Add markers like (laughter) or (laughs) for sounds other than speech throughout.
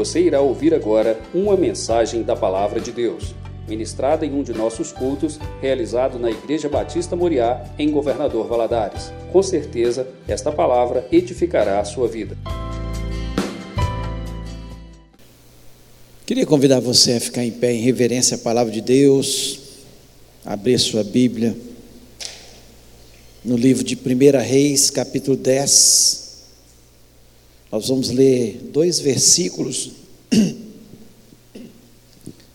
Você irá ouvir agora uma mensagem da Palavra de Deus, ministrada em um de nossos cultos, realizado na Igreja Batista Moriá, em Governador Valadares. Com certeza, esta palavra edificará a sua vida. Queria convidar você a ficar em pé em reverência à palavra de Deus, abrir sua Bíblia no livro de 1 Reis, capítulo 10. Nós vamos ler dois versículos (clears throat)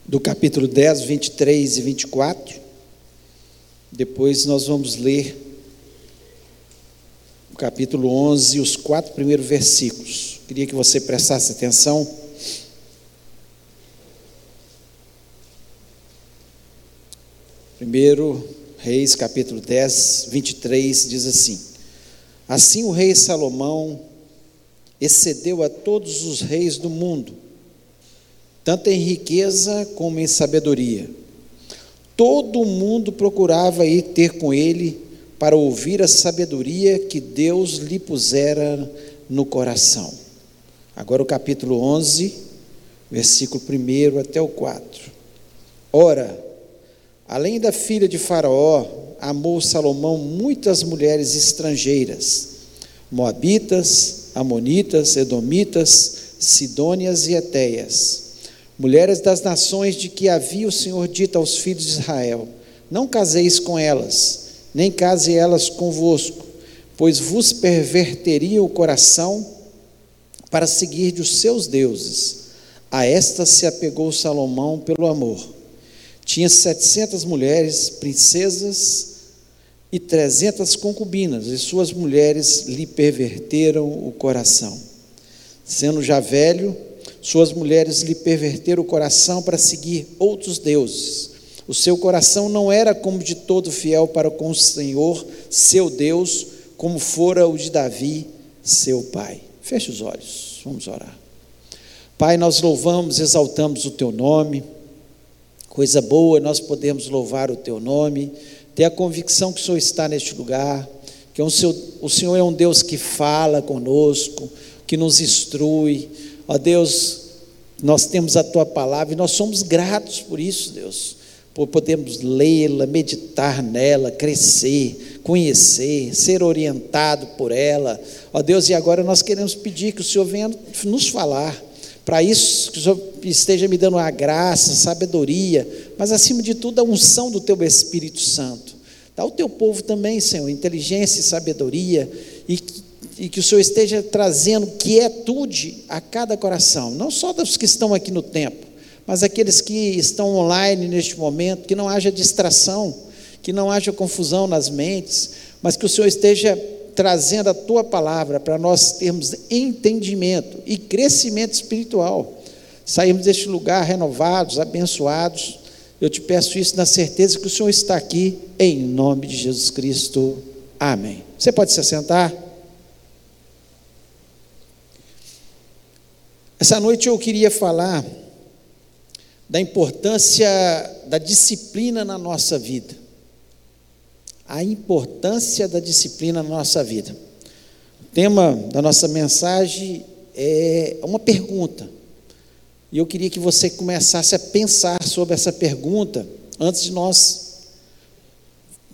do capítulo 10, 23 e 24. Depois nós vamos ler o capítulo 11, os quatro primeiros versículos. Queria que você prestasse atenção. Primeiro Reis, capítulo 10, 23, diz assim: Assim o rei Salomão excedeu a todos os reis do mundo, tanto em riqueza como em sabedoria. Todo mundo procurava ir ter com ele para ouvir a sabedoria que Deus lhe pusera no coração. Agora o capítulo 11, versículo 1 até o 4. Ora, Além da filha de Faraó, amou Salomão muitas mulheres estrangeiras, moabitas, amonitas, edomitas, sidônias e etéias, mulheres das nações de que havia o Senhor dito aos filhos de Israel: Não caseis com elas, nem case elas convosco, pois vos perverteriam o coração para seguir os seus deuses. A esta se apegou Salomão pelo amor tinha 700 mulheres, princesas e 300 concubinas, e suas mulheres lhe perverteram o coração. Sendo já velho, suas mulheres lhe perverteram o coração para seguir outros deuses. O seu coração não era como de todo fiel para com o Senhor, seu Deus, como fora o de Davi, seu pai. Feche os olhos, vamos orar. Pai, nós louvamos, exaltamos o teu nome Coisa boa, nós podemos louvar o teu nome, ter a convicção que o Senhor está neste lugar, que o Senhor, o Senhor é um Deus que fala conosco, que nos instrui. Ó Deus, nós temos a tua palavra e nós somos gratos por isso, Deus, por podermos lê-la, meditar nela, crescer, conhecer, ser orientado por ela. Ó Deus, e agora nós queremos pedir que o Senhor venha nos falar para isso, que o Senhor esteja me dando a graça, sabedoria, mas acima de tudo a unção do Teu Espírito Santo. Dá ao Teu povo também, Senhor, inteligência e sabedoria, e, e que o Senhor esteja trazendo quietude a cada coração, não só dos que estão aqui no templo, mas aqueles que estão online neste momento, que não haja distração, que não haja confusão nas mentes, mas que o Senhor esteja trazendo a tua palavra para nós termos entendimento e crescimento espiritual. Sairmos deste lugar renovados, abençoados. Eu te peço isso na certeza que o Senhor está aqui, em nome de Jesus Cristo. Amém. Você pode se assentar? Essa noite eu queria falar da importância da disciplina na nossa vida a importância da disciplina na nossa vida. O tema da nossa mensagem é uma pergunta. E eu queria que você começasse a pensar sobre essa pergunta antes de nós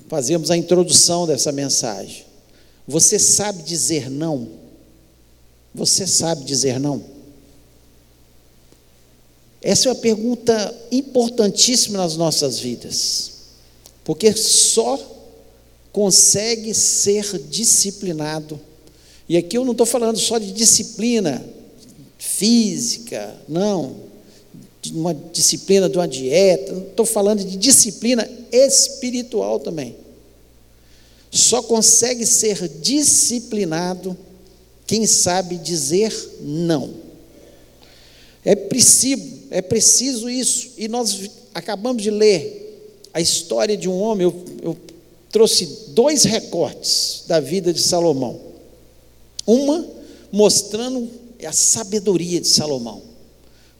fazermos a introdução dessa mensagem. Você sabe dizer não? Você sabe dizer não? Essa é uma pergunta importantíssima nas nossas vidas, porque só consegue ser disciplinado. E aqui eu não estou falando só de disciplina física, não, de uma disciplina de uma dieta, estou falando de disciplina espiritual também. Só consegue ser disciplinado quem sabe dizer não. É preciso, é preciso isso. E nós acabamos de ler a história de um homem, eu, eu trouxe dois recortes da vida de Salomão. Uma mostrando a sabedoria de Salomão.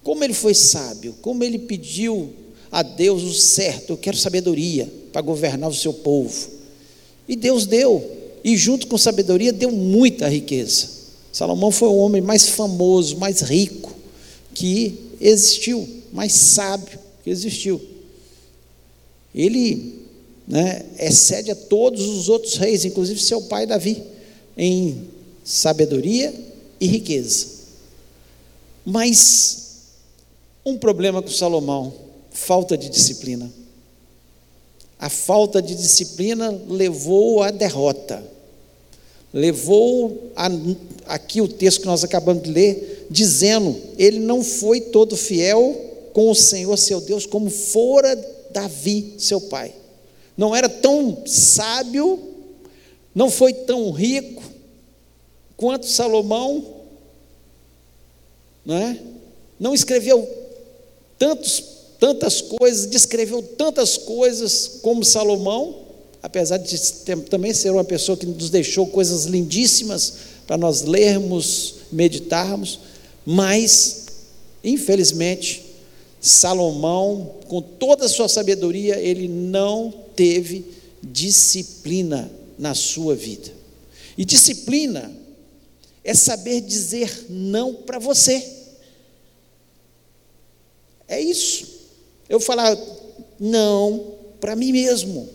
Como ele foi sábio, como ele pediu a Deus o certo, eu quero sabedoria para governar o seu povo. E Deus deu, e junto com sabedoria deu muita riqueza. Salomão foi o homem mais famoso, mais rico que existiu, mais sábio que existiu. Ele né, excede a todos os outros reis, inclusive seu pai Davi, em sabedoria e riqueza. Mas um problema com Salomão: falta de disciplina. A falta de disciplina levou à derrota. Levou a, aqui o texto que nós acabamos de ler, dizendo: ele não foi todo fiel com o Senhor seu Deus como fora Davi, seu pai. Não era tão sábio, não foi tão rico quanto Salomão, não é? Não escreveu tantos tantas coisas, descreveu tantas coisas como Salomão, apesar de também ser uma pessoa que nos deixou coisas lindíssimas para nós lermos, meditarmos, mas, infelizmente, Salomão, com toda a sua sabedoria, ele não teve disciplina na sua vida. E disciplina é saber dizer não para você. É isso eu falar não para mim mesmo.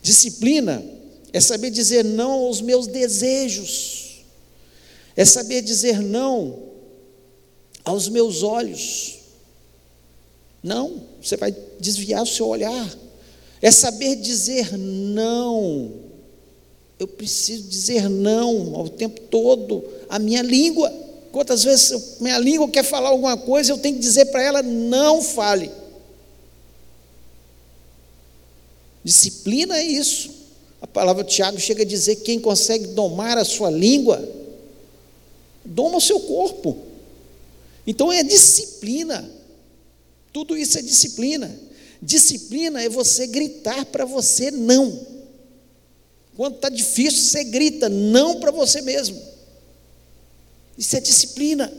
Disciplina é saber dizer não aos meus desejos, é saber dizer não aos meus olhos. Não, você vai desviar o seu olhar. É saber dizer não. Eu preciso dizer não ao tempo todo. A minha língua, quantas vezes minha língua quer falar alguma coisa, eu tenho que dizer para ela: não fale. Disciplina é isso. A palavra de Tiago chega a dizer: quem consegue domar a sua língua, doma o seu corpo. Então é disciplina. Tudo isso é disciplina. Disciplina é você gritar para você não. Quando está difícil, você grita não para você mesmo. Isso é disciplina.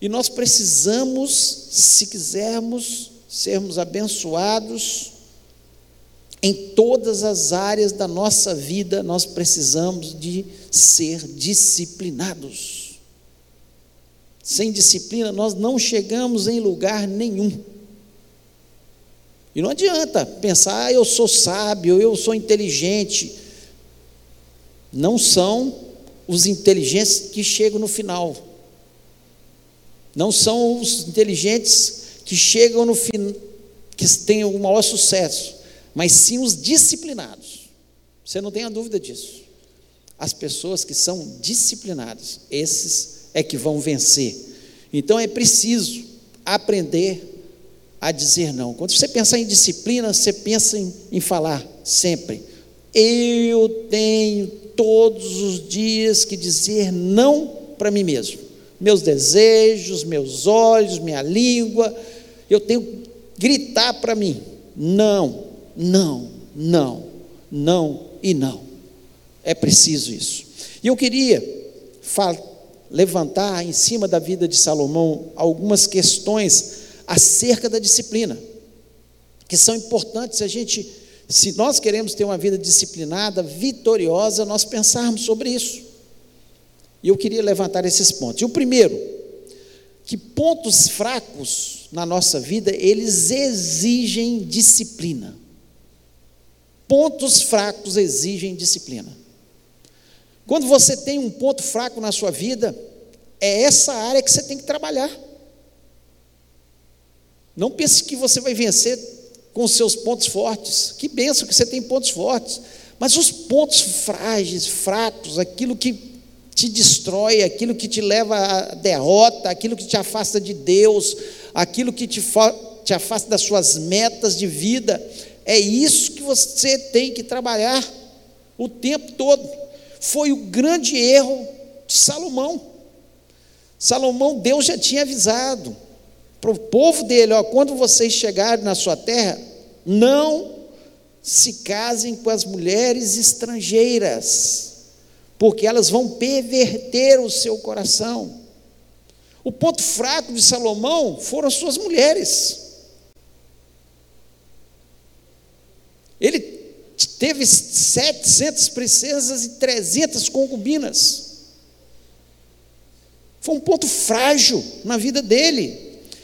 E nós precisamos, se quisermos sermos abençoados, em todas as áreas da nossa vida, nós precisamos de ser disciplinados. Sem disciplina, nós não chegamos em lugar nenhum. E não adianta pensar, ah, eu sou sábio, eu sou inteligente. Não são os inteligentes que chegam no final. Não são os inteligentes que chegam no fim, que têm o maior sucesso mas sim os disciplinados. Você não tem a dúvida disso. As pessoas que são disciplinadas, esses é que vão vencer. Então é preciso aprender a dizer não. Quando você pensar em disciplina, você pensa em, em falar sempre. Eu tenho todos os dias que dizer não para mim mesmo. Meus desejos, meus olhos, minha língua, eu tenho que gritar para mim: não, não, não, não e não. É preciso isso. E eu queria levantar em cima da vida de Salomão algumas questões acerca da disciplina, que são importantes a gente, se nós queremos ter uma vida disciplinada, vitoriosa, nós pensarmos sobre isso. E eu queria levantar esses pontos. E o primeiro, que pontos fracos na nossa vida, eles exigem disciplina pontos fracos exigem disciplina. Quando você tem um ponto fraco na sua vida, é essa área que você tem que trabalhar. Não pense que você vai vencer com os seus pontos fortes. Que benção que você tem pontos fortes. Mas os pontos frágeis, fracos, aquilo que te destrói, aquilo que te leva à derrota, aquilo que te afasta de Deus, aquilo que te, te afasta das suas metas de vida, é isso que você tem que trabalhar o tempo todo. Foi o grande erro de Salomão. Salomão, Deus já tinha avisado para o povo dele: ó, quando vocês chegarem na sua terra, não se casem com as mulheres estrangeiras, porque elas vão perverter o seu coração. O ponto fraco de Salomão foram as suas mulheres. Ele teve 700 princesas e 300 concubinas. Foi um ponto frágil na vida dele.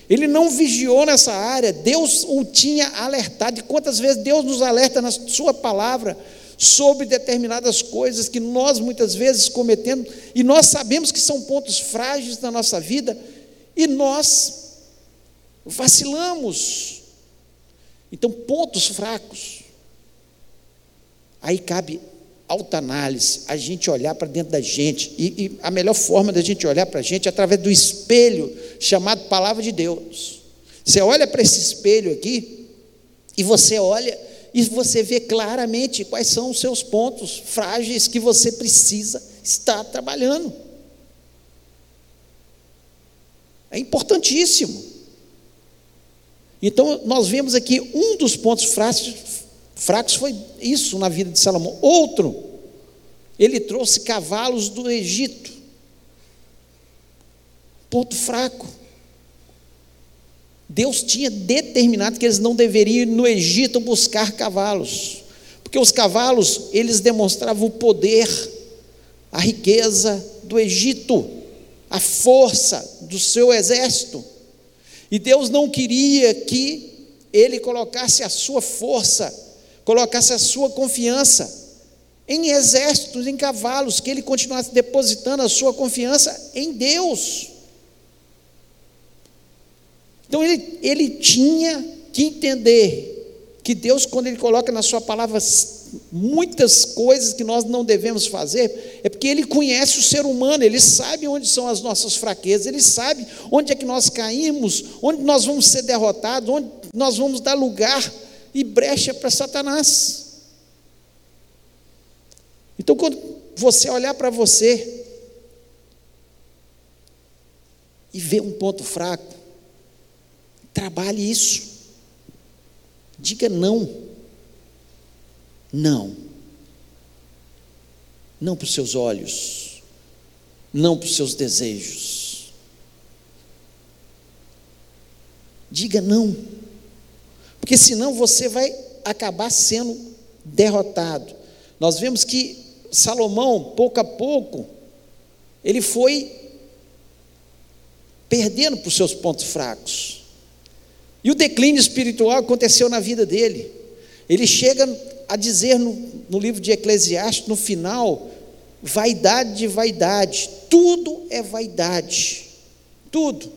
Ele não vigiou nessa área. Deus o tinha alertado. E quantas vezes Deus nos alerta na Sua palavra sobre determinadas coisas que nós muitas vezes cometemos e nós sabemos que são pontos frágeis na nossa vida e nós vacilamos. Então, pontos fracos. Aí cabe alta análise, a gente olhar para dentro da gente. E, e, a melhor forma da gente olhar para a gente é através do espelho chamado Palavra de Deus. Você olha para esse espelho aqui e você olha e você vê claramente quais são os seus pontos frágeis que você precisa estar trabalhando. É importantíssimo. Então, nós vemos aqui um dos pontos fracos, fracos foi isso na vida de Salomão. Outro, ele trouxe cavalos do Egito. Ponto fraco. Deus tinha determinado que eles não deveriam ir no Egito buscar cavalos, porque os cavalos, eles demonstravam o poder, a riqueza do Egito, a força do seu exército. E Deus não queria que ele colocasse a sua força, colocasse a sua confiança em exércitos, em cavalos, que ele continuasse depositando a sua confiança em Deus. Então ele, ele tinha que entender que Deus, quando Ele coloca na Sua palavra muitas coisas que nós não devemos fazer, é porque Ele conhece o ser humano, Ele sabe onde são as nossas fraquezas, Ele sabe onde é que nós caímos, onde nós vamos ser derrotados, onde nós vamos dar lugar e brecha para Satanás. Então, quando você olhar para você e ver um ponto fraco, Trabalhe isso. Diga não. Não. Não para os seus olhos. Não para os seus desejos. Diga não. Porque senão você vai acabar sendo derrotado. Nós vemos que Salomão, pouco a pouco, ele foi perdendo para os seus pontos fracos. E o declínio espiritual aconteceu na vida dele. Ele chega a dizer no, no livro de Eclesiastes, no final, vaidade de vaidade, tudo é vaidade, tudo,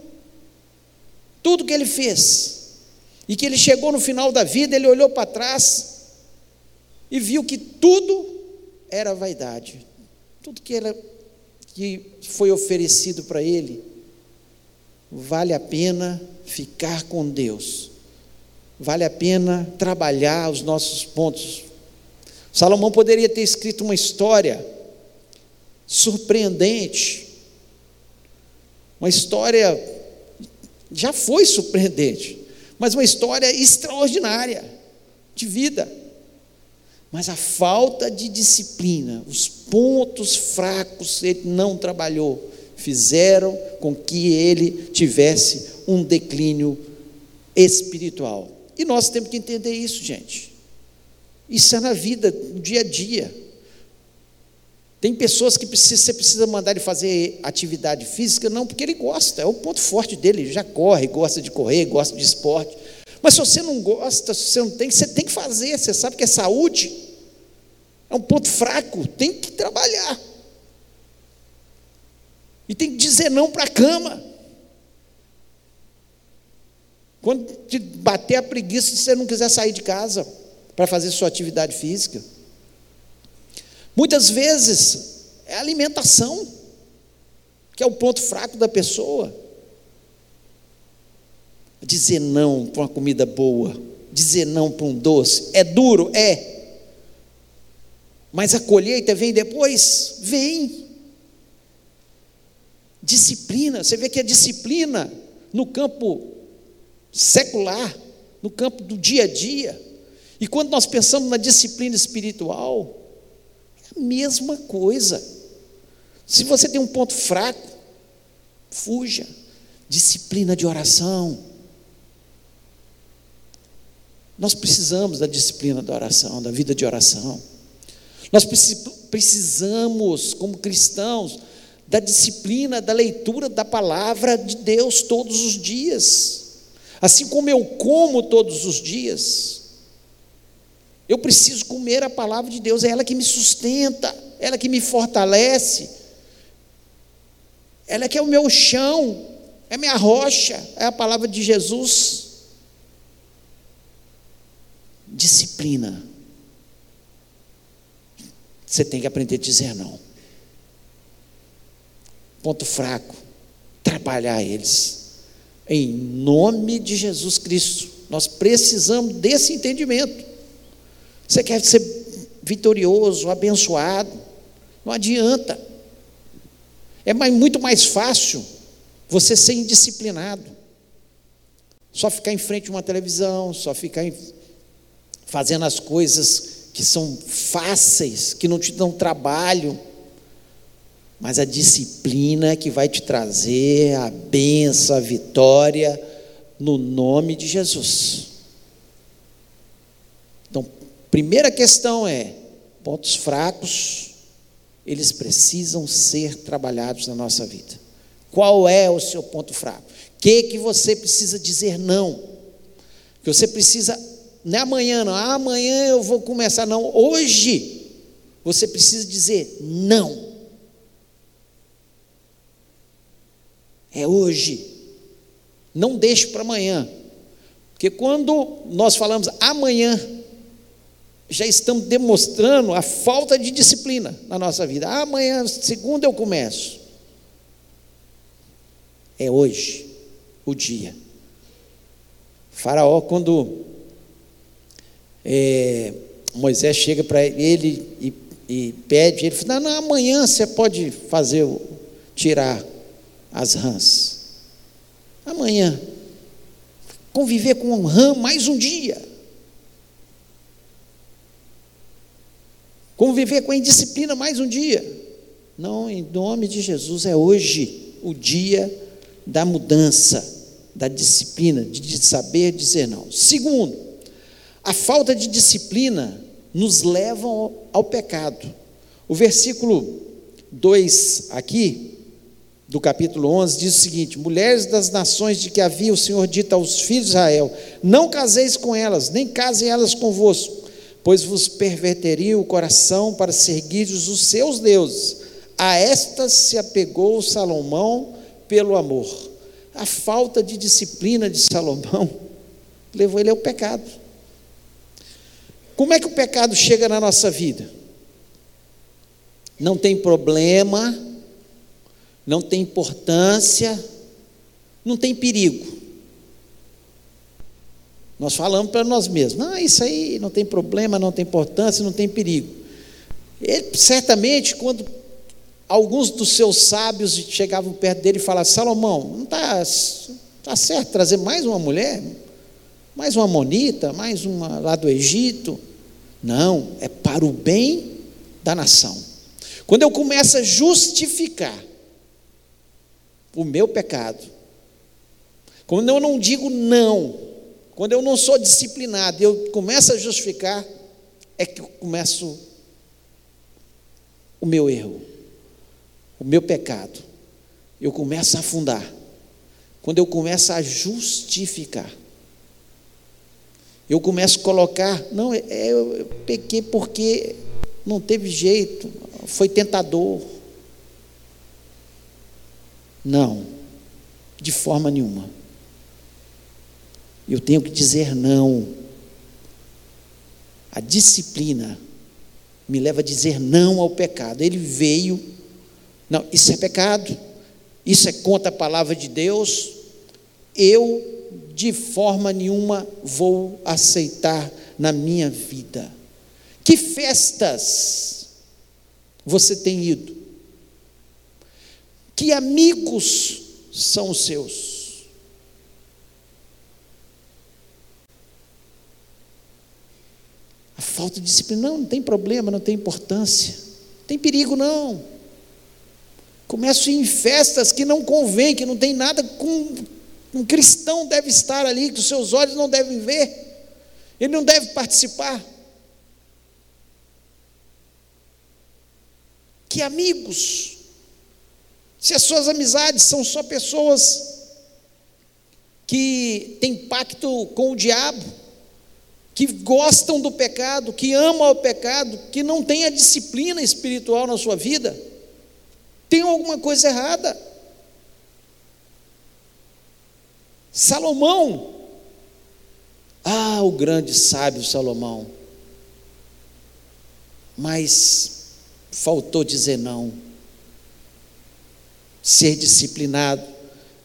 tudo que ele fez, e que ele chegou no final da vida, ele olhou para trás e viu que tudo era vaidade, tudo que, era, que foi oferecido para ele, vale a pena ficar com Deus. Vale a pena trabalhar os nossos pontos. Salomão poderia ter escrito uma história surpreendente, uma história já foi surpreendente, mas uma história extraordinária de vida. Mas a falta de disciplina, os pontos fracos, ele não trabalhou, fizeram com que ele tivesse um declínio espiritual. E nós temos que entender isso, gente. Isso é na vida, no dia a dia. Tem pessoas que precisa, você precisa mandar ele fazer atividade física, não porque ele gosta, é o ponto forte dele, ele já corre, gosta de correr, gosta de esporte. Mas se você não gosta, se você não tem, você tem que fazer, você sabe que é saúde, é um ponto fraco, tem que trabalhar. E tem que dizer não para a cama. Quando te bater a preguiça, se você não quiser sair de casa para fazer sua atividade física. Muitas vezes é a alimentação, que é o ponto fraco da pessoa. Dizer não para uma comida boa, dizer não para um doce, é duro? É. Mas a colheita vem depois? Vem. Disciplina, você vê que a disciplina no campo secular, no campo do dia a dia. E quando nós pensamos na disciplina espiritual, mesma coisa. Se você tem um ponto fraco, fuja. Disciplina de oração. Nós precisamos da disciplina da oração, da vida de oração. Nós precisamos, como cristãos, da disciplina, da leitura da palavra de Deus todos os dias. Assim como eu como todos os dias, eu preciso comer a palavra de Deus, é ela que me sustenta, é ela que me fortalece, ela que é o meu chão, é minha rocha, é a palavra de Jesus. Disciplina. Você tem que aprender a dizer não. Ponto fraco. Trabalhar eles. Em nome de Jesus Cristo. Nós precisamos desse entendimento. Você quer ser vitorioso, abençoado. Não adianta. É muito mais fácil você ser indisciplinado. Só ficar em frente a uma televisão, só ficar em, fazendo as coisas que são fáceis, que não te dão trabalho. Mas a disciplina que vai te trazer a benção, a vitória, no nome de Jesus. Primeira questão é: pontos fracos, eles precisam ser trabalhados na nossa vida. Qual é o seu ponto fraco? O que, que você precisa dizer não? Que você precisa, não é amanhã, não, ah, amanhã eu vou começar, não, hoje você precisa dizer não. É hoje. Não deixe para amanhã. Porque quando nós falamos amanhã, já estamos demonstrando a falta de disciplina na nossa vida. amanhã, segunda eu começo. É hoje o dia. faraó, quando é, Moisés chega para ele e, e, pede, ele fala: não, não, amanhã você pode fazer, tirar as rãs. Amanhã. Conviver com um rã mais um dia. Conviver com a indisciplina mais um dia. Não, em nome de Jesus, é hoje o dia da mudança, da disciplina, de saber dizer não. Segundo, a falta de disciplina nos leva ao, pecado. O versículo 2 aqui, do capítulo 11, diz o seguinte: Mulheres das nações de que havia o Senhor dito aos filhos de Israel: Não caseis com elas, nem casem elas convosco, pois vos perverteriam o coração para seguir os seus deuses. A estas se apegou Salomão pelo amor. A falta de disciplina de Salomão (laughs) levou ele ao pecado. Como é que o pecado chega na nossa vida? Não tem problema, não tem importância, não tem perigo. Nós falamos para nós mesmos, não, isso aí não tem problema, não tem importância, não tem perigo. Ele, certamente, quando alguns dos seus sábios chegavam perto dele e falavam: Salomão, não está tá certo trazer mais uma mulher? Mais uma monita? Mais uma lá do Egito? Não, é para o bem da nação. Quando eu começo a justificar o meu pecado, quando eu não digo não, quando eu não sou disciplinado, eu começo a justificar, é que eu começo o meu erro o meu pecado, eu começo a afundar. Quando eu começo a justificar, eu começo a colocar, não, é, eu, eu pequei porque não teve jeito, foi tentador. Não, de forma nenhuma. Eu tenho que dizer não. A disciplina me leva a dizer não ao pecado. Ele veio não, isso é pecado, isso é contra a palavra de Deus. Eu, de forma nenhuma, vou aceitar na minha vida. Que festas você tem ido? Que amigos são os seus? A falta de disciplina, não, não tem problema, não tem importância, não tem perigo, não. Começo em festas que não convém, que não tem nada com. Um cristão deve estar ali, que os seus olhos não devem ver, ele não deve participar. Que amigos, Se as suas amizades são só pessoas que têm pacto com o diabo, que gostam do pecado, que amam o pecado, que não têm a disciplina espiritual na sua vida, tem alguma coisa errada. Salomão, ah, o grande sábio Salomão, mas faltou dizer não, ser disciplinado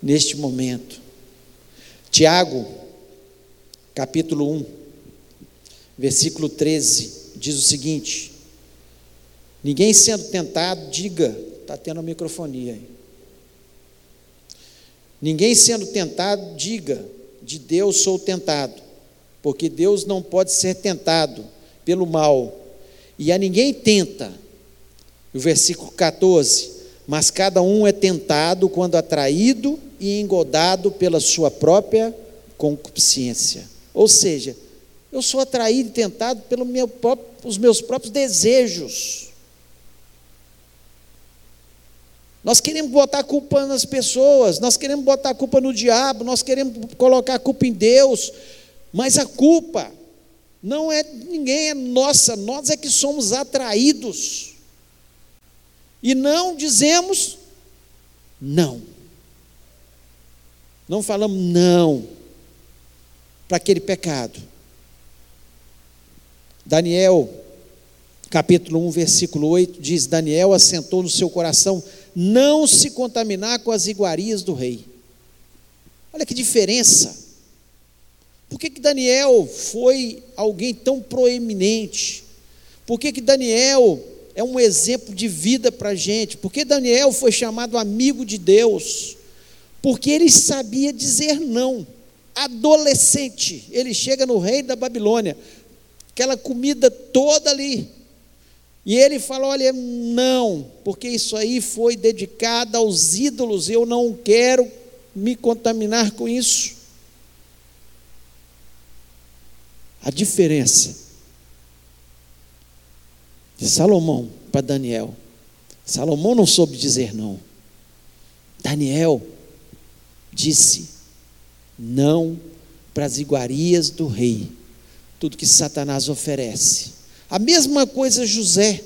neste momento. Tiago, capítulo 1, versículo 13, diz o seguinte: Ninguém sendo tentado, diga, está tendo a microfonia aí. Ninguém sendo tentado, diga, de Deus sou tentado, porque Deus não pode ser tentado pelo mal, e a ninguém tenta. O versículo 14: Mas cada um é tentado quando atraído e engodado pela sua própria concupiscência. Ou seja, eu sou atraído e tentado pelos meu meus próprios desejos. Nós queremos botar a culpa nas pessoas, nós queremos botar a culpa no diabo, nós queremos colocar a culpa em Deus, mas a culpa não é ninguém, é nossa, nós é que somos atraídos. E não dizemos não. Não falamos não para aquele pecado. Daniel, capítulo 1, versículo 8, diz: Daniel assentou no seu coração não se contaminar com as iguarias do rei. Olha que diferença. Por que, que Daniel foi alguém tão proeminente? Por que, que Daniel é um exemplo de vida para a gente? Por que Daniel foi chamado amigo de Deus? Porque ele sabia dizer não. Adolescente, ele chega no rei da Babilônia, aquela comida toda ali, e ele fala: Olha, não, porque isso aí foi dedicado aos ídolos, eu não quero me contaminar com isso. A diferença de Salomão para Daniel. Salomão não soube dizer não. Daniel disse não para as iguarias do rei, tudo que Satanás oferece. A mesma coisa José,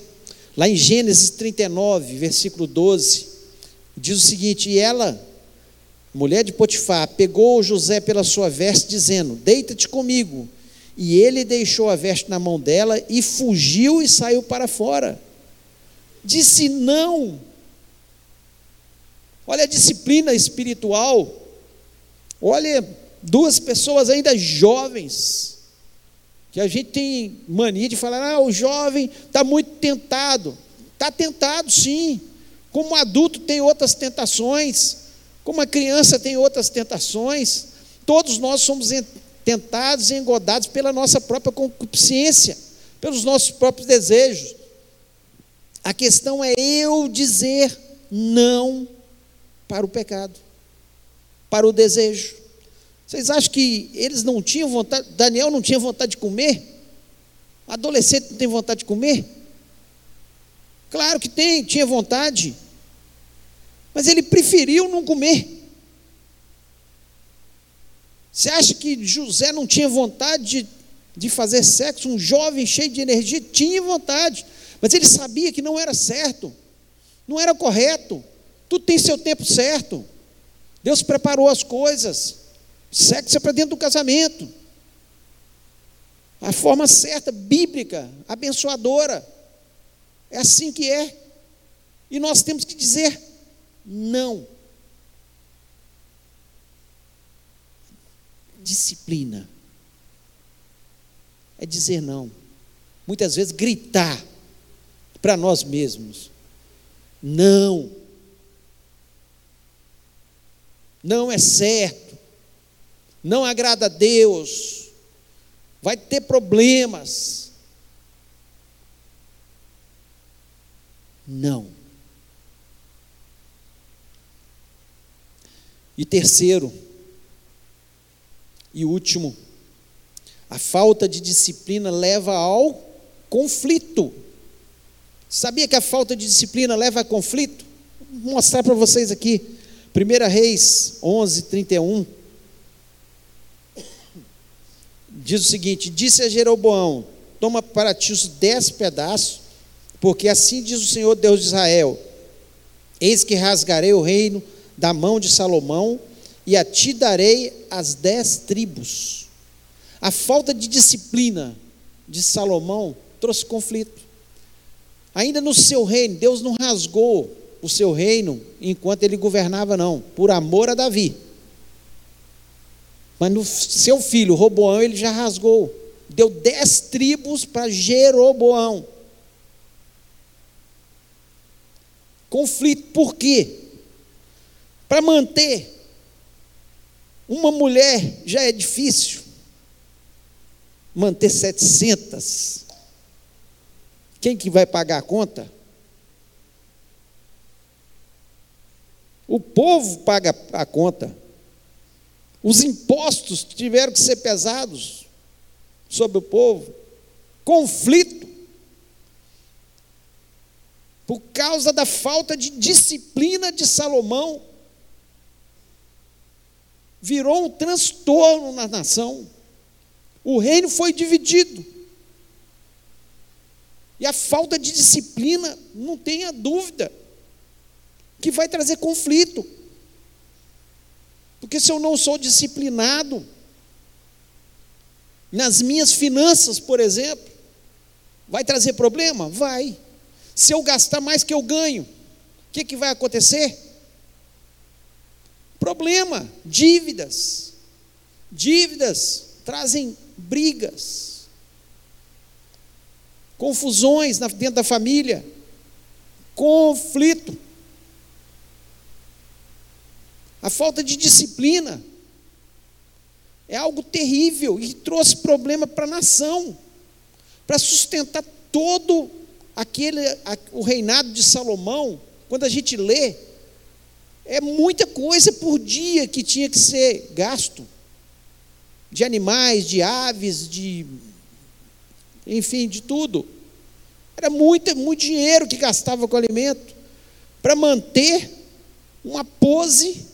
lá em Gênesis 39, versículo 12, diz o seguinte: E ela, mulher de Potifar, pegou José pela sua veste, dizendo: Deita-te comigo. E ele deixou a veste na mão dela e fugiu e saiu para fora. Disse não. Olha a disciplina espiritual. Olha, duas pessoas ainda jovens que a gente tem mania de falar, ah, o jovem está muito tentado. Está tentado, sim. Como adulto tem outras tentações, como a criança tem outras tentações. Todos nós somos tentados e engodados pela nossa própria concupiscência, pelos nossos próprios desejos. A questão é eu dizer não para o pecado, para o desejo. Vocês acham que eles não tinham vontade, Daniel não tinha vontade de comer? Adolescente não tem vontade de comer? Claro que tem, tinha vontade. Mas ele preferiu não comer. Você acha que José não tinha vontade de, de fazer sexo? Um jovem cheio de energia tinha vontade, mas ele sabia que não era certo, não era correto. Tudo tem seu tempo certo. Deus preparou as coisas. Sexo é para dentro do casamento. A forma certa, bíblica, abençoadora. É assim que é. E nós temos que dizer não. Disciplina. É dizer não. Muitas vezes gritar para nós mesmos. Não. Não é certo não agrada a Deus, vai ter problemas. Não. E terceiro, e último, a falta de disciplina leva ao conflito. Sabia que a falta de disciplina leva a conflito? mostrar para vocês aqui. 1 Reis 11, 31. Diz o seguinte: Disse a Jeroboão: Toma para ti os dez pedaços, porque assim diz o Senhor Deus de Israel: Eis que rasgarei o reino da mão de Salomão, e a ti darei as dez tribos. A falta de disciplina de Salomão trouxe conflito. Ainda no seu reino, Deus não rasgou o seu reino enquanto ele governava, não, por amor a Davi. Mas no seu filho, Roboão, ele já rasgou. Deu dez tribos para Jeroboão. Conflito, por quê? Para manter uma mulher já é difícil. Manter 700. Quem que vai pagar a conta? O povo paga a conta. Os impostos tiveram que ser pesados sobre o povo. Conflito. Por causa da falta de disciplina de Salomão, virou um transtorno na nação. O reino foi dividido. E a falta de disciplina, não tenha dúvida, que vai trazer conflito. Porque se eu não sou disciplinado, nas minhas finanças, por exemplo, vai trazer problema? Vai. Se eu gastar mais que eu ganho, o que, que vai acontecer? Problema, dívidas. Dívidas trazem brigas, confusões dentro da família, conflito. A falta de disciplina é algo terrível e trouxe problema para a nação, para sustentar todo aquele o reinado de Salomão. Quando a gente lê, é muita coisa por dia que tinha que ser gasto de animais, de aves, de enfim, de tudo. Era muito, muito dinheiro que gastava com alimento para manter uma pose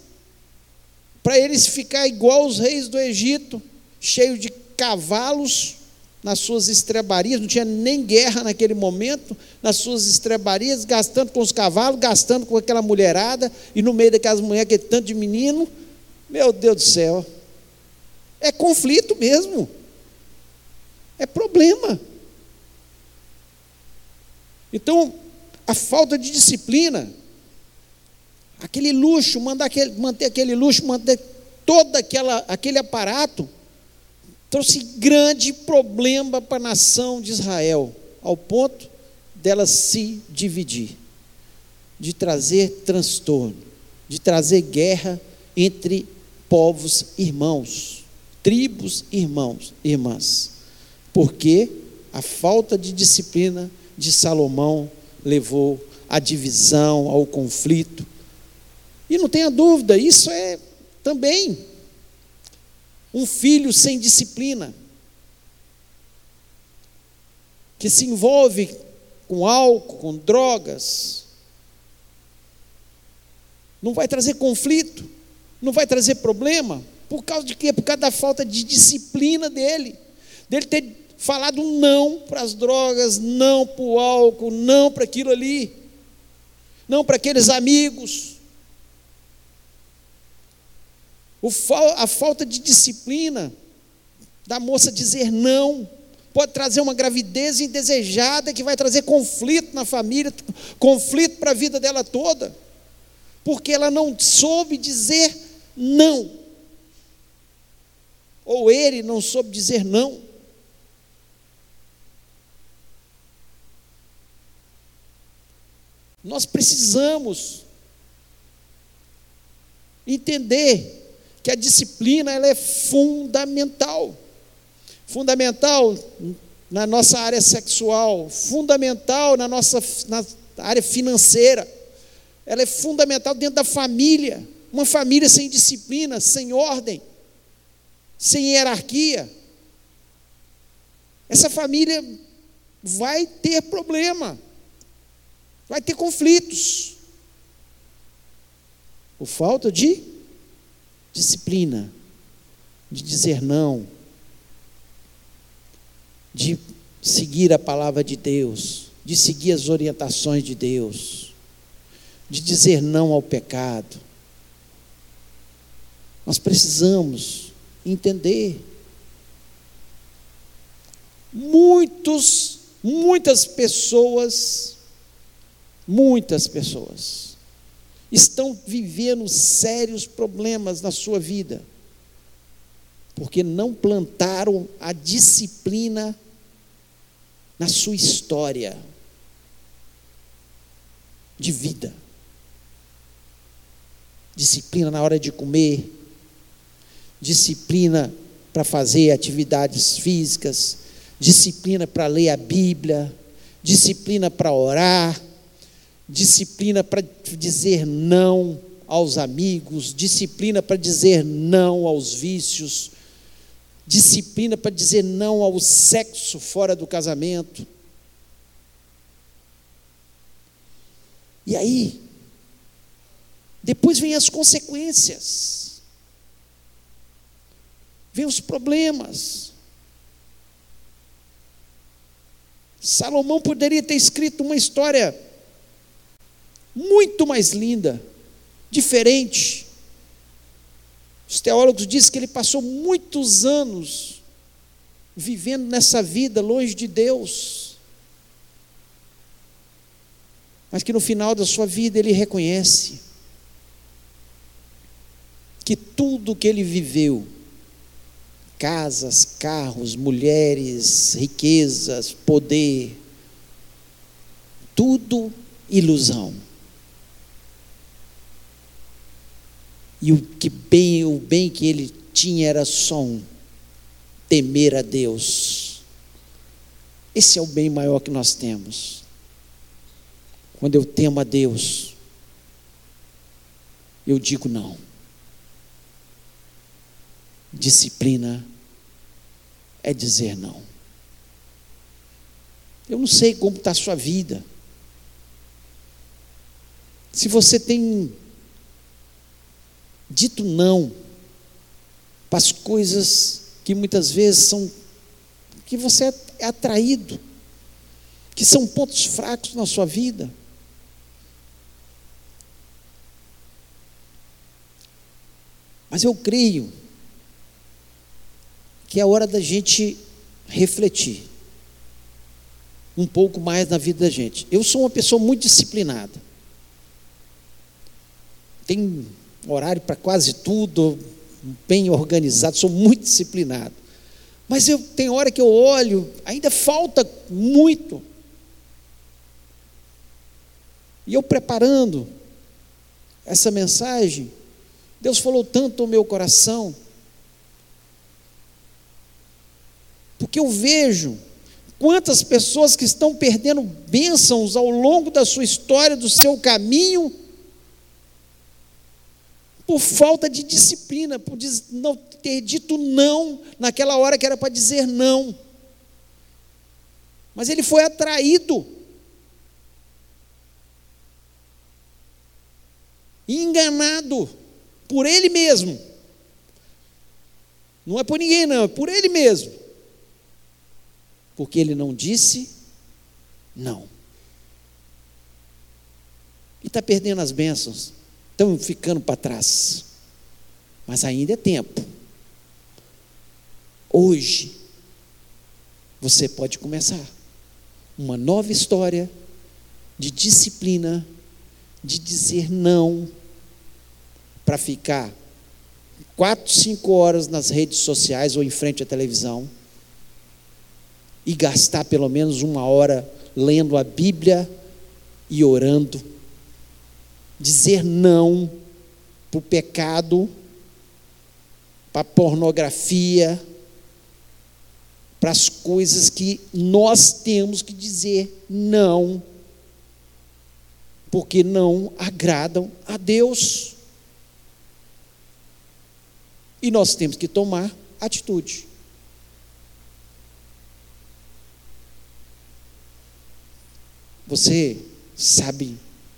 para eles ficar igual os reis do Egito, cheio de cavalos nas suas estrebarias, não tinha nem guerra naquele momento, nas suas estrebarias, gastando com os cavalos, gastando com aquela mulherada, e no meio daquelas mulheres, aquele tanto de menino, meu Deus do céu, é conflito mesmo, é problema. Então, a falta de disciplina, aquele luxo, mandar aquele, manter aquele luxo, manter todo aquela, aquele aparato, trouxe grande problema para a nação de Israel, ao ponto dela se dividir, de trazer transtorno, de trazer guerra entre povos irmãos, tribos irmãos, irmãs, porque a falta de disciplina de Salomão levou à divisão, ao conflito, e não tenha dúvida, isso é também um filho sem disciplina, que se envolve com álcool, com drogas, não vai trazer conflito, não vai trazer problema, por causa de quê? Por causa da falta de disciplina dele, dele ter falado não para as drogas, não para o álcool, não para aquilo ali, não para aqueles amigos. A falta de disciplina da moça dizer não pode trazer uma gravidez indesejada que vai trazer conflito na família, conflito para a vida dela toda, porque ela não soube dizer não, ou ele não soube dizer não. Nós precisamos entender que a disciplina ela é fundamental. Fundamental na nossa área sexual, fundamental na nossa na área financeira. Ela é fundamental dentro da família. Uma família sem disciplina, sem ordem, sem hierarquia. Essa família vai ter problema, vai ter conflitos. Por falta de disciplina, de dizer não, de seguir a palavra de Deus, de seguir as orientações de Deus, de dizer não ao pecado. Nós precisamos entender. Muitos, muitas pessoas, muitas pessoas estão vivendo sérios problemas na sua vida, porque não plantaram a disciplina na sua história de vida. Disciplina na hora de comer, disciplina para fazer atividades físicas, disciplina para ler a Bíblia, disciplina para orar, disciplina para dizer não aos amigos, disciplina para dizer não aos vícios, disciplina para dizer não ao sexo fora do casamento. E aí, depois vem as consequências, vem os problemas. Salomão poderia ter escrito uma história muito mais linda, diferente, os teólogos dizem que ele passou muitos anos vivendo nessa vida longe de Deus. Mas que no final da sua vida ele reconhece que tudo que ele viveu, casas, carros, mulheres, riquezas, poder, tudo ilusão. E o que bem, o bem que ele tinha era só um: temer a Deus. Esse é o bem maior que nós temos. Quando eu temo a Deus, eu digo não. Disciplina é dizer não. Eu não sei como está a sua vida. Se você tem dito não para as coisas que muitas vezes são que você é atraído, que são pontos fracos na sua vida. Mas eu creio que é hora da gente refletir um pouco mais na vida da gente. Eu sou uma pessoa muito disciplinada. Tem horário para quase tudo, bem organizado, sou muito disciplinado. Mas eu tem hora que eu olho, ainda falta muito. E eu preparando essa mensagem, Deus falou tanto ao meu coração, porque eu vejo quantas pessoas que estão perdendo bênçãos ao longo da sua história, do seu caminho, por falta de disciplina, por não ter dito não naquela hora que era para dizer não. Mas ele foi atraído. Enganado por ele mesmo. Não é por ninguém, não, é por ele mesmo. Porque ele não disse não. E está perdendo as bênçãos estão ficando para trás. Mas ainda é tempo. Hoje, você pode começar uma nova história de disciplina, de dizer não, para ficar quatro, cinco horas nas redes sociais ou em frente à televisão e gastar pelo menos uma hora lendo a Bíblia e orando dizer não para o pecado, para a pornografia, para as coisas que nós temos que dizer não, porque não agradam a Deus. E nós temos que tomar atitude. Você sabe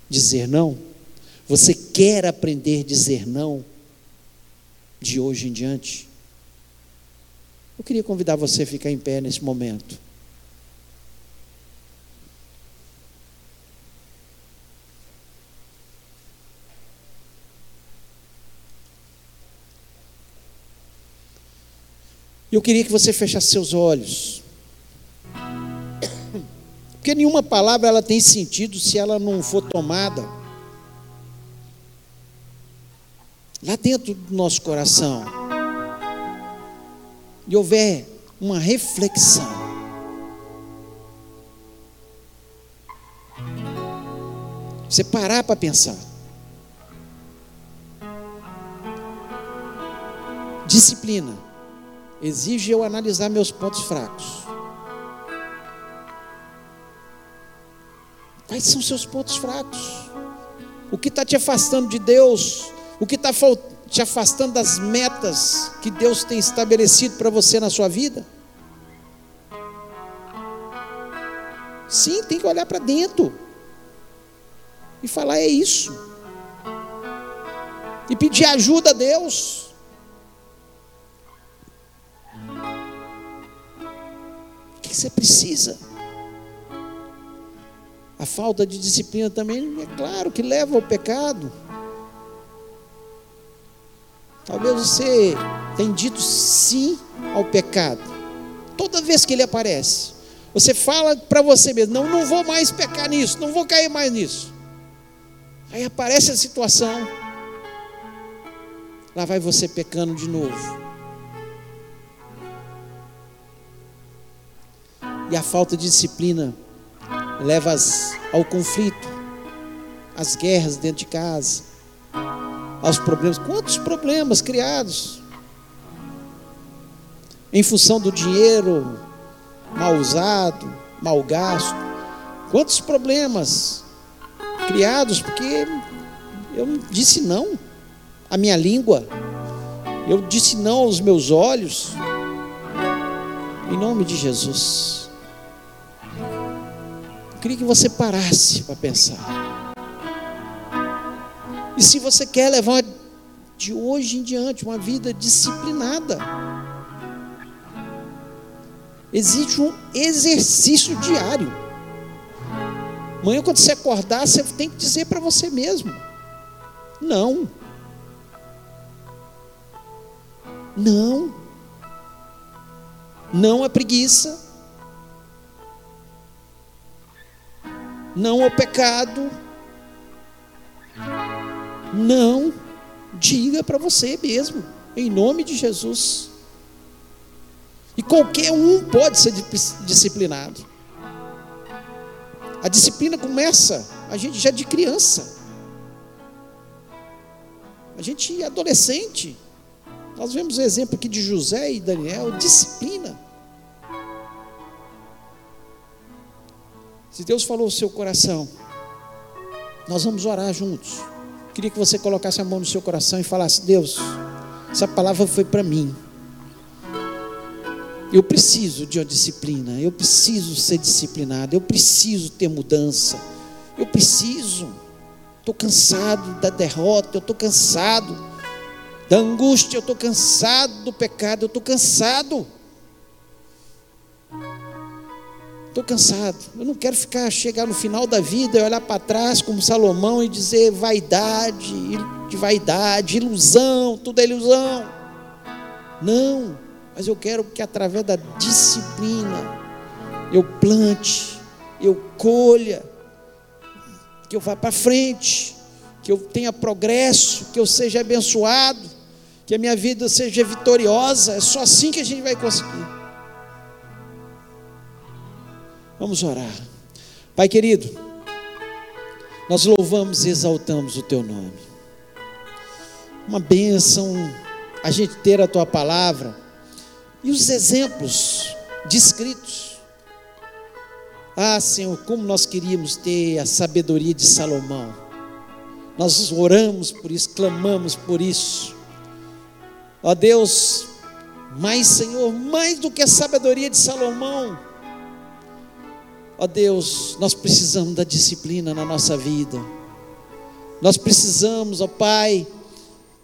dizer não? Você quer aprender a dizer não de hoje em diante? Eu queria convidar você a ficar em pé nesse momento. Eu queria que você fechasse seus olhos. Porque nenhuma palavra ela tem sentido se ela não for tomada lá dentro do nosso coração. E houver uma reflexão. Você parar para pensar. Disciplina exige eu analisar meus pontos fracos. Quais são seus pontos fracos? O que está te afastando de Deus? O que está te afastando das metas que Deus tem estabelecido para você na sua vida? Sim, tem que olhar para dentro e falar: é isso. E pedir ajuda a Deus. que você precisa. A falta de disciplina também, é claro que leva ao pecado. Talvez você tenha dito sim ao pecado. Toda vez que ele aparece, você fala para você mesmo: não, não vou mais pecar nisso, não vou cair mais nisso. Aí aparece a situação, lá vai você pecando de novo. E a falta de disciplina leva ao conflito, às guerras dentro de casa, aos problemas. Quantos problemas criados em função do dinheiro mal usado, mal gasto? Quantos problemas criados porque eu disse não à minha língua, eu disse não aos meus olhos, em nome de Jesus. Eu queria que você parasse para pensar. E se você quer levar de hoje em diante uma vida disciplinada, existe um exercício diário. Amanhã, quando você acordar, você tem que dizer para você mesmo: não. Não. Não a preguiça. não ao pecado. Não diga para você mesmo, em nome de Jesus. E qualquer um pode ser disciplinado. A disciplina começa a gente já de criança. A gente é adolescente. Nós vemos o exemplo aqui de José e Daniel, disciplina. Se Deus falou o seu coração, nós vamos orar juntos. Queria que você colocasse a mão no seu coração e falasse: Deus, essa palavra foi para mim. Eu preciso de uma disciplina, eu preciso ser disciplinado, eu preciso ter mudança, eu preciso. Estou cansado da derrota, eu estou cansado da angústia, eu estou cansado do pecado, eu estou cansado. Estou cansado. Eu não quero ficar, chegar no final da vida e olhar para trás como Salomão e dizer vaidade, de vaidade, ilusão, tudo é ilusão. Não, mas eu quero que através da disciplina eu plante, eu colha, que eu vá para frente, que eu tenha progresso, que eu seja abençoado, que a minha vida seja vitoriosa. É só assim que a gente vai conseguir. Vamos orar. Pai querido, nós louvamos e exaltamos o teu nome. Uma bênção a gente ter a tua palavra e os exemplos descritos. Ah, Senhor, como nós queríamos ter a sabedoria de Salomão. Nós oramos por isso, clamamos por isso. Ó Deus, mais Senhor, mais do que a sabedoria de Salomão, Ó Deus, nós precisamos da disciplina na nossa vida. Nós precisamos, ó Pai,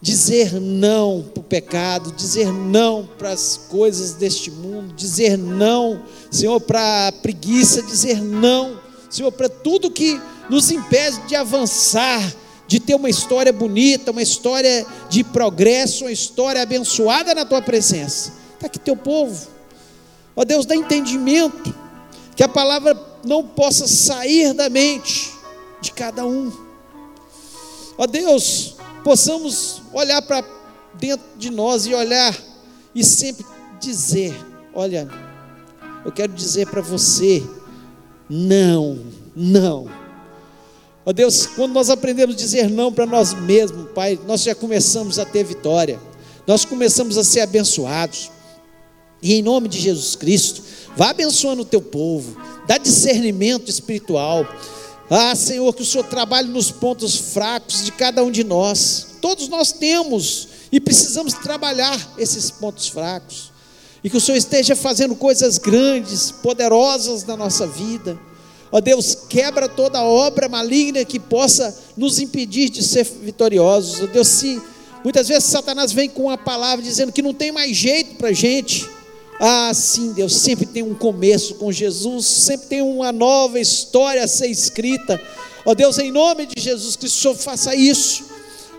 dizer não para o pecado, dizer não para as coisas deste mundo, dizer não, Senhor, para a preguiça, dizer não, Senhor, para tudo que nos impede de avançar, de ter uma história bonita, uma história de progresso, uma história abençoada na tua presença. Está aqui teu povo, ó Deus, dá entendimento, que a palavra não possa sair da mente de cada um. Ó Deus, possamos olhar para dentro de nós e olhar e sempre dizer: olha, eu quero dizer para você, não, não. Ó Deus, quando nós aprendemos a dizer não para nós mesmos, Pai, nós já começamos a ter vitória, nós começamos a ser abençoados. E em nome de Jesus Cristo, vá abençoando o teu povo, dá discernimento espiritual. Ah, Senhor, que o Senhor trabalhe nos pontos fracos de cada um de nós. Todos nós temos e precisamos trabalhar esses pontos fracos. E que o Senhor esteja fazendo coisas grandes, poderosas na nossa vida. Ó Deus, quebra toda obra maligna que possa nos impedir de ser vitoriosos. Ó Deus, se muitas vezes Satanás vem com a palavra dizendo que não tem mais jeito para a gente. Ah, sim, Deus, sempre tem um começo com Jesus, sempre tem uma nova história a ser escrita. Ó oh, Deus, em nome de Jesus, que o Senhor faça isso.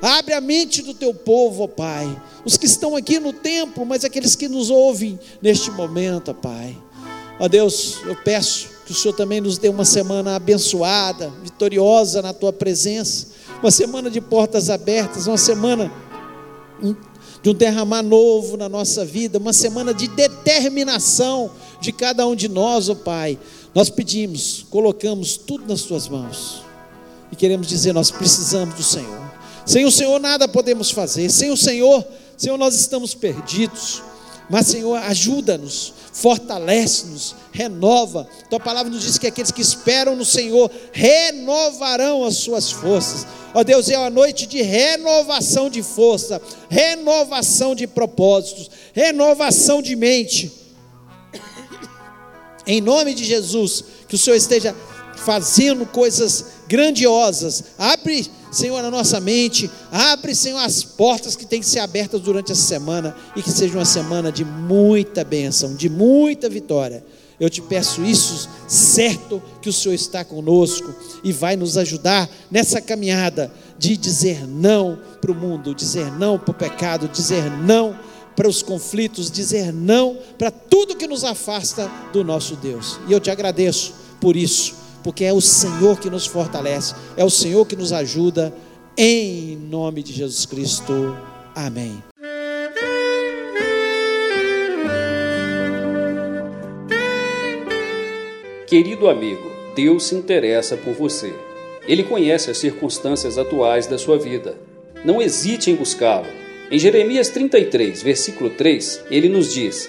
Abre a mente do teu povo, ó Pai. Os que estão aqui no templo, mas aqueles que nos ouvem neste momento, ó Pai. Ó Deus, eu peço que o Senhor também nos dê uma semana abençoada, vitoriosa na tua presença, uma semana de portas abertas, uma semana de um derramar novo na nossa vida, uma semana de determinação de cada um de nós, ó oh Pai. Nós pedimos, colocamos tudo nas tuas mãos e queremos dizer: nós precisamos do Senhor. Sem o Senhor nada podemos fazer, sem o Senhor, Senhor, nós estamos perdidos. Mas, Senhor, ajuda-nos, fortalece-nos, renova. Tua palavra nos diz que aqueles que esperam no Senhor renovarão as suas forças. Ó Deus, é uma noite de renovação de força, renovação de propósitos, renovação de mente. Em nome de Jesus, que o Senhor esteja fazendo coisas grandiosas. Abre, Senhor, a nossa mente. Abre, Senhor, as portas que têm que ser abertas durante essa semana e que seja uma semana de muita bênção, de muita vitória. Eu te peço isso, certo que o Senhor está conosco e vai nos ajudar nessa caminhada de dizer não para o mundo, dizer não para o pecado, dizer não para os conflitos, dizer não para tudo que nos afasta do nosso Deus. E eu te agradeço por isso, porque é o Senhor que nos fortalece, é o Senhor que nos ajuda, em nome de Jesus Cristo. Amém. Querido amigo, Deus se interessa por você. Ele conhece as circunstâncias atuais da sua vida. Não hesite em buscá-lo. Em Jeremias 33, versículo 3, ele nos diz: